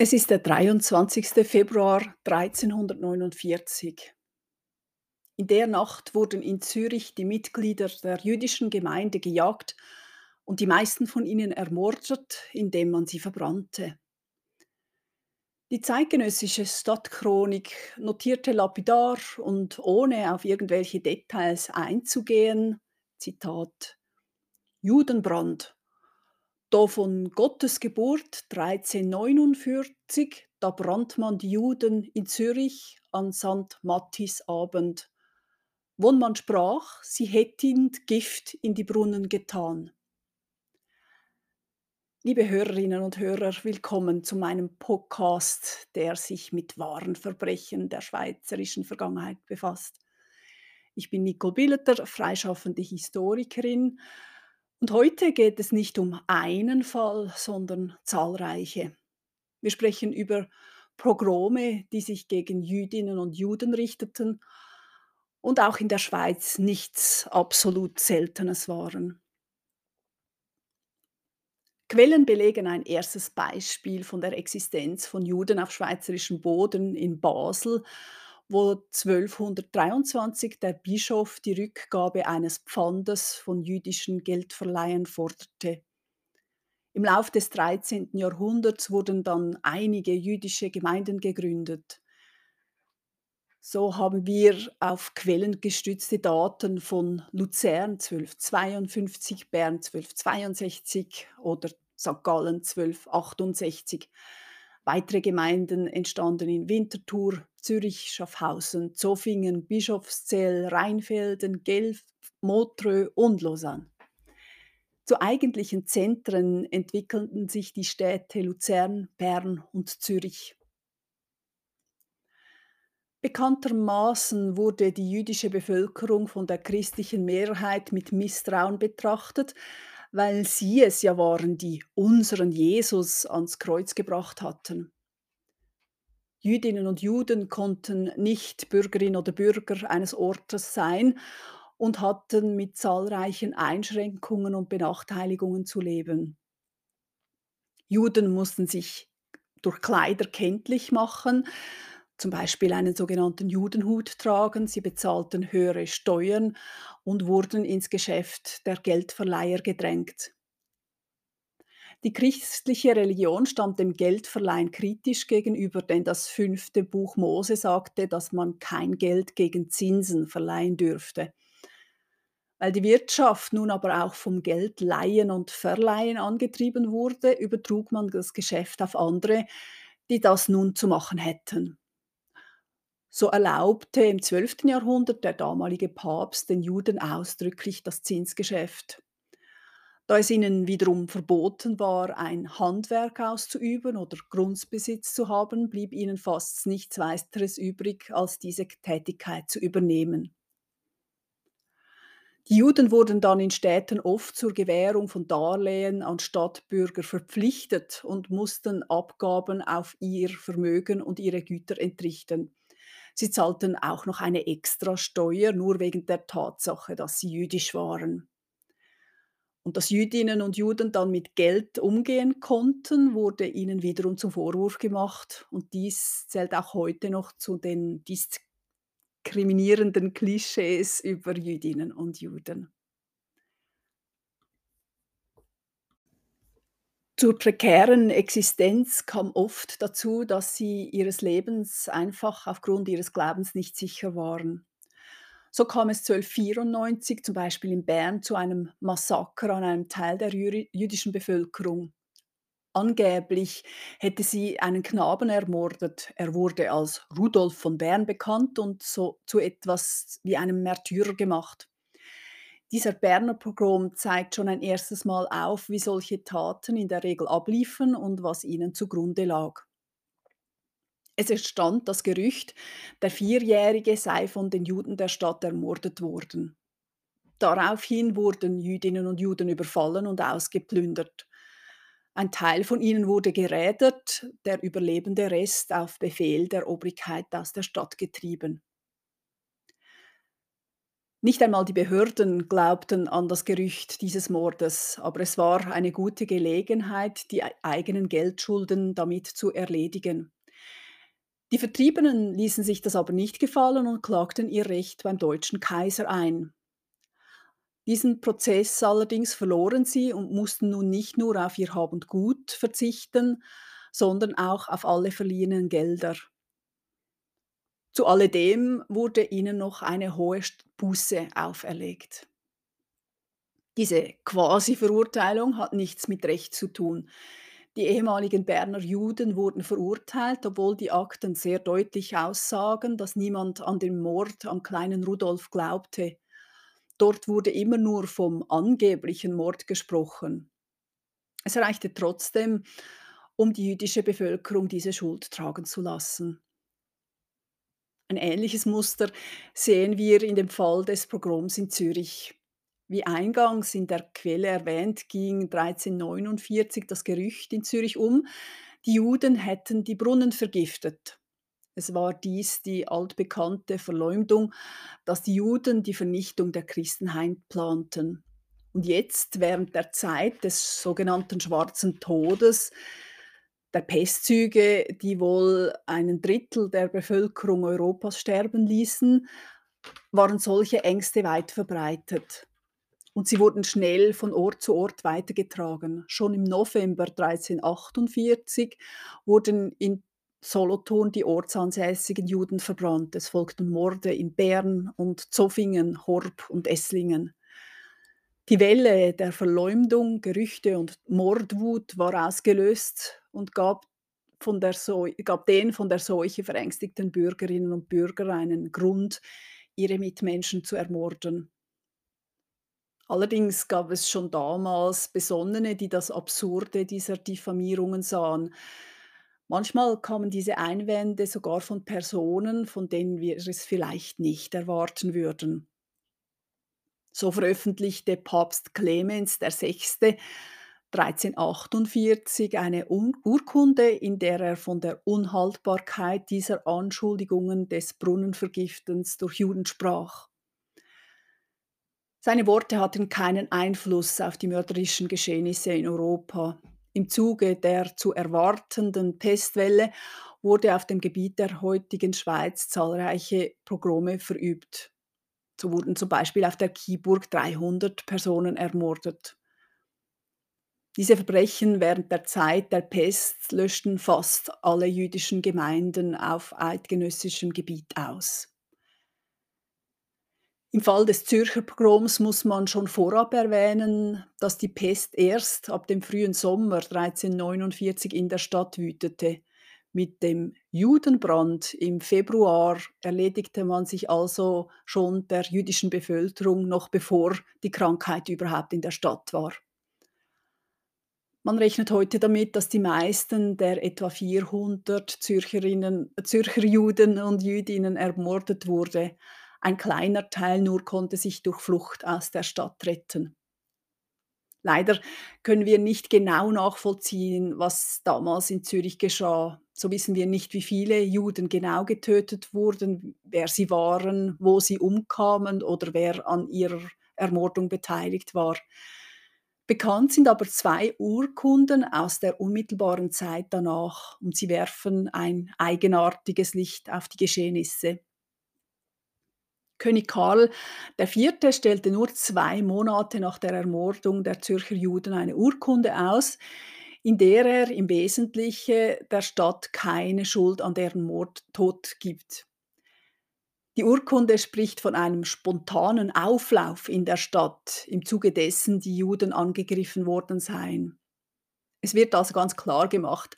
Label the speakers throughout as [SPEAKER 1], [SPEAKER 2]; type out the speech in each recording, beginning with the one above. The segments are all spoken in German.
[SPEAKER 1] Es ist der 23. Februar 1349. In der Nacht wurden in Zürich die Mitglieder der jüdischen Gemeinde gejagt und die meisten von ihnen ermordet, indem man sie verbrannte. Die zeitgenössische Stadtchronik notierte lapidar und ohne auf irgendwelche Details einzugehen, Zitat, Judenbrand. Da von Gottes Geburt 1349, da brannt man die Juden in Zürich an St. Mattis Abend, wo man sprach, sie hätten Gift in die Brunnen getan. Liebe Hörerinnen und Hörer, willkommen zu meinem Podcast, der sich mit wahren Verbrechen der schweizerischen Vergangenheit befasst. Ich bin Nicole Billeter, freischaffende Historikerin. Und heute geht es nicht um einen Fall, sondern zahlreiche. Wir sprechen über Pogrome, die sich gegen Jüdinnen und Juden richteten und auch in der Schweiz nichts absolut Seltenes waren. Quellen belegen ein erstes Beispiel von der Existenz von Juden auf schweizerischem Boden in Basel, wo 1223 der Bischof die Rückgabe eines Pfandes von jüdischen Geldverleihern forderte. Im Lauf des 13. Jahrhunderts wurden dann einige jüdische Gemeinden gegründet. So haben wir auf Quellen gestützte Daten von Luzern 1252, Bern 1262 oder St. Gallen 1268. Weitere Gemeinden entstanden in Winterthur, Zürich, Schaffhausen, Zofingen, Bischofszell, Rheinfelden, Genf, Montreux und Lausanne. Zu eigentlichen Zentren entwickelten sich die Städte Luzern, Bern und Zürich. Bekanntermaßen wurde die jüdische Bevölkerung von der christlichen Mehrheit mit Misstrauen betrachtet, weil sie es ja waren, die unseren Jesus ans Kreuz gebracht hatten. Jüdinnen und Juden konnten nicht Bürgerin oder Bürger eines Ortes sein und hatten mit zahlreichen Einschränkungen und Benachteiligungen zu leben. Juden mussten sich durch Kleider kenntlich machen, zum Beispiel einen sogenannten Judenhut tragen. Sie bezahlten höhere Steuern und wurden ins Geschäft der Geldverleiher gedrängt. Die christliche Religion stand dem Geldverleihen kritisch gegenüber, denn das fünfte Buch Mose sagte, dass man kein Geld gegen Zinsen verleihen dürfte. Weil die Wirtschaft nun aber auch vom Geldleihen und Verleihen angetrieben wurde, übertrug man das Geschäft auf andere, die das nun zu machen hätten. So erlaubte im 12. Jahrhundert der damalige Papst den Juden ausdrücklich das Zinsgeschäft. Da es ihnen wiederum verboten war, ein Handwerk auszuüben oder Grundbesitz zu haben, blieb ihnen fast nichts weiteres übrig, als diese Tätigkeit zu übernehmen. Die Juden wurden dann in Städten oft zur Gewährung von Darlehen an Stadtbürger verpflichtet und mussten Abgaben auf ihr Vermögen und ihre Güter entrichten. Sie zahlten auch noch eine Extrasteuer, nur wegen der Tatsache, dass sie jüdisch waren. Und dass Jüdinnen und Juden dann mit Geld umgehen konnten, wurde ihnen wiederum zum Vorwurf gemacht. Und dies zählt auch heute noch zu den diskriminierenden Klischees über Jüdinnen und Juden. Zur prekären Existenz kam oft dazu, dass sie ihres Lebens einfach aufgrund ihres Glaubens nicht sicher waren. So kam es 1294 zum Beispiel in Bern zu einem Massaker an einem Teil der jüdischen Bevölkerung. Angeblich hätte sie einen Knaben ermordet. Er wurde als Rudolf von Bern bekannt und so zu etwas wie einem Märtyrer gemacht. Dieser Berner Pogrom zeigt schon ein erstes Mal auf, wie solche Taten in der Regel abliefen und was ihnen zugrunde lag. Es entstand das Gerücht, der Vierjährige sei von den Juden der Stadt ermordet worden. Daraufhin wurden Jüdinnen und Juden überfallen und ausgeplündert. Ein Teil von ihnen wurde gerädert, der überlebende Rest auf Befehl der Obrigkeit aus der Stadt getrieben. Nicht einmal die Behörden glaubten an das Gerücht dieses Mordes, aber es war eine gute Gelegenheit, die ei eigenen Geldschulden damit zu erledigen. Die Vertriebenen ließen sich das aber nicht gefallen und klagten ihr Recht beim deutschen Kaiser ein. Diesen Prozess allerdings verloren sie und mussten nun nicht nur auf ihr Hab und Gut verzichten, sondern auch auf alle verliehenen Gelder. Zu alledem wurde ihnen noch eine hohe Buße auferlegt. Diese Quasi-Verurteilung hat nichts mit Recht zu tun. Die ehemaligen Berner Juden wurden verurteilt, obwohl die Akten sehr deutlich aussagen, dass niemand an den Mord am kleinen Rudolf glaubte. Dort wurde immer nur vom angeblichen Mord gesprochen. Es reichte trotzdem, um die jüdische Bevölkerung diese Schuld tragen zu lassen. Ein ähnliches Muster sehen wir in dem Fall des Pogroms in Zürich. Wie eingangs in der Quelle erwähnt, ging 1349 das Gerücht in Zürich um, die Juden hätten die Brunnen vergiftet. Es war dies die altbekannte Verleumdung, dass die Juden die Vernichtung der Christenheit planten. Und jetzt, während der Zeit des sogenannten Schwarzen Todes, der Pestzüge, die wohl einen Drittel der Bevölkerung Europas sterben ließen, waren solche Ängste weit verbreitet. Und sie wurden schnell von Ort zu Ort weitergetragen. Schon im November 1348 wurden in Solothurn die ortsansässigen Juden verbrannt. Es folgten Morde in Bern und Zofingen, Horb und Esslingen. Die Welle der Verleumdung, Gerüchte und Mordwut war ausgelöst und gab, gab den von der Seuche verängstigten Bürgerinnen und Bürger einen Grund, ihre Mitmenschen zu ermorden. Allerdings gab es schon damals Besonnene, die das Absurde dieser Diffamierungen sahen. Manchmal kamen diese Einwände sogar von Personen, von denen wir es vielleicht nicht erwarten würden. So veröffentlichte Papst Clemens VI. 1348 eine Un Urkunde, in der er von der Unhaltbarkeit dieser Anschuldigungen des Brunnenvergiftens durch Juden sprach. Seine Worte hatten keinen Einfluss auf die mörderischen Geschehnisse in Europa. Im Zuge der zu erwartenden Pestwelle wurde auf dem Gebiet der heutigen Schweiz zahlreiche Pogrome verübt. So wurden zum Beispiel auf der Kieburg 300 Personen ermordet. Diese Verbrechen während der Zeit der Pest löschten fast alle jüdischen Gemeinden auf eidgenössischem Gebiet aus. Im Fall des Zürcher Pogroms muss man schon vorab erwähnen, dass die Pest erst ab dem frühen Sommer 1349 in der Stadt wütete. Mit dem Judenbrand im Februar erledigte man sich also schon der jüdischen Bevölkerung, noch bevor die Krankheit überhaupt in der Stadt war. Man rechnet heute damit, dass die meisten der etwa 400 Zürcherinnen, Zürcher Juden und Jüdinnen ermordet wurde. Ein kleiner Teil nur konnte sich durch Flucht aus der Stadt retten. Leider können wir nicht genau nachvollziehen, was damals in Zürich geschah. So wissen wir nicht, wie viele Juden genau getötet wurden, wer sie waren, wo sie umkamen oder wer an ihrer Ermordung beteiligt war. Bekannt sind aber zwei Urkunden aus der unmittelbaren Zeit danach und sie werfen ein eigenartiges Licht auf die Geschehnisse. König Karl IV. stellte nur zwei Monate nach der Ermordung der Zürcher Juden eine Urkunde aus, in der er im Wesentlichen der Stadt keine Schuld an deren Mordtod gibt. Die Urkunde spricht von einem spontanen Auflauf in der Stadt, im Zuge dessen die Juden angegriffen worden seien. Es wird also ganz klar gemacht,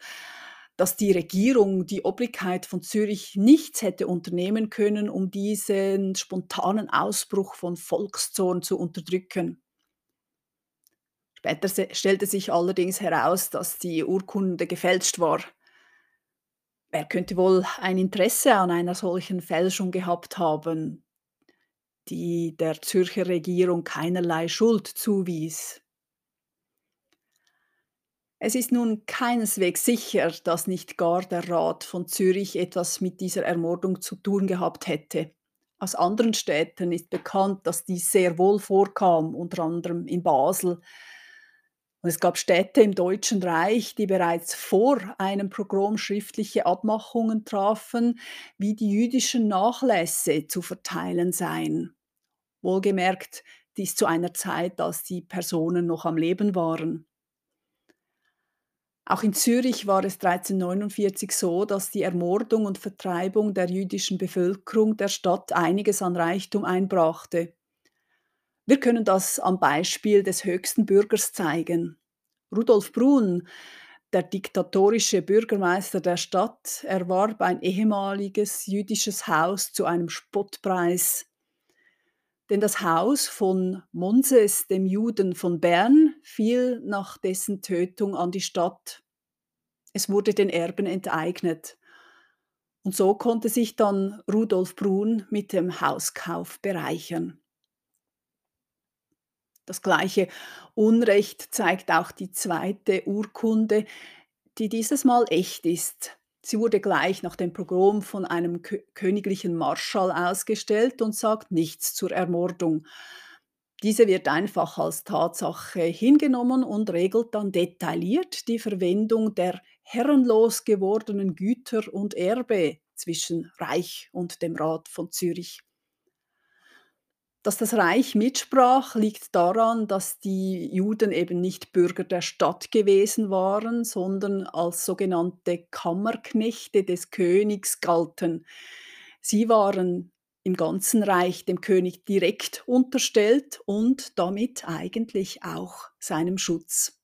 [SPEAKER 1] dass die Regierung, die Obrigkeit von Zürich nichts hätte unternehmen können, um diesen spontanen Ausbruch von Volkszorn zu unterdrücken. Später stellte sich allerdings heraus, dass die Urkunde gefälscht war. Wer könnte wohl ein Interesse an einer solchen Fälschung gehabt haben, die der Zürcher Regierung keinerlei Schuld zuwies? Es ist nun keineswegs sicher, dass nicht gar der Rat von Zürich etwas mit dieser Ermordung zu tun gehabt hätte. Aus anderen Städten ist bekannt, dass dies sehr wohl vorkam, unter anderem in Basel. Und es gab Städte im Deutschen Reich, die bereits vor einem Pogrom schriftliche Abmachungen trafen, wie die jüdischen Nachlässe zu verteilen seien. Wohlgemerkt, dies zu einer Zeit, als die Personen noch am Leben waren. Auch in Zürich war es 1349 so, dass die Ermordung und Vertreibung der jüdischen Bevölkerung der Stadt einiges an Reichtum einbrachte. Wir können das am Beispiel des höchsten Bürgers zeigen. Rudolf Brun, der diktatorische Bürgermeister der Stadt, erwarb ein ehemaliges jüdisches Haus zu einem Spottpreis. Denn das Haus von Monses, dem Juden von Bern, fiel nach dessen Tötung an die Stadt. Es wurde den Erben enteignet. Und so konnte sich dann Rudolf Brun mit dem Hauskauf bereichern. Das gleiche Unrecht zeigt auch die zweite Urkunde, die dieses Mal echt ist. Sie wurde gleich nach dem Pogrom von einem kö königlichen Marschall ausgestellt und sagt nichts zur Ermordung. Diese wird einfach als Tatsache hingenommen und regelt dann detailliert die Verwendung der herrenlos gewordenen Güter und Erbe zwischen Reich und dem Rat von Zürich. Dass das Reich mitsprach, liegt daran, dass die Juden eben nicht Bürger der Stadt gewesen waren, sondern als sogenannte Kammerknechte des Königs galten. Sie waren im ganzen Reich dem König direkt unterstellt und damit eigentlich auch seinem Schutz.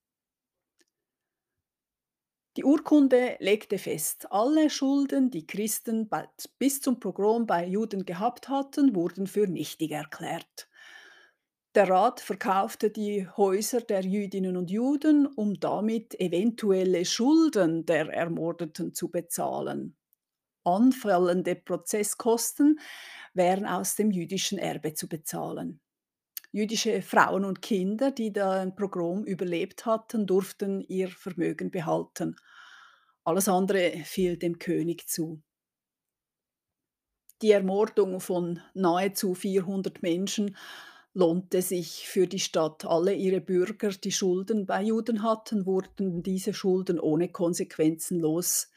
[SPEAKER 1] Die Urkunde legte fest, alle Schulden, die Christen bis zum Pogrom bei Juden gehabt hatten, wurden für nichtig erklärt. Der Rat verkaufte die Häuser der Jüdinnen und Juden, um damit eventuelle Schulden der Ermordeten zu bezahlen. Anfallende Prozesskosten wären aus dem jüdischen Erbe zu bezahlen. Jüdische Frauen und Kinder, die den Pogrom überlebt hatten, durften ihr Vermögen behalten. Alles andere fiel dem König zu. Die Ermordung von nahezu 400 Menschen lohnte sich für die Stadt. Alle ihre Bürger, die Schulden bei Juden hatten, wurden diese Schulden ohne Konsequenzen los.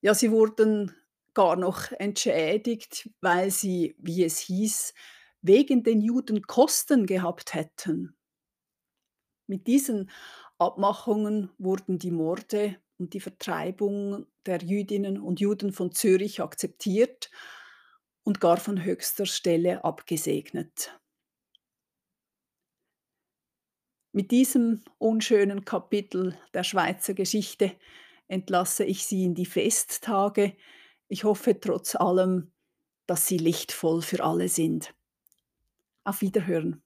[SPEAKER 1] Ja, sie wurden gar noch entschädigt, weil sie, wie es hieß, wegen den Juden Kosten gehabt hätten. Mit diesen Abmachungen wurden die Morde und die Vertreibung der Jüdinnen und Juden von Zürich akzeptiert und gar von höchster Stelle abgesegnet. Mit diesem unschönen Kapitel der Schweizer Geschichte entlasse ich Sie in die Festtage. Ich hoffe trotz allem, dass sie lichtvoll für alle sind. Auf Wiederhören.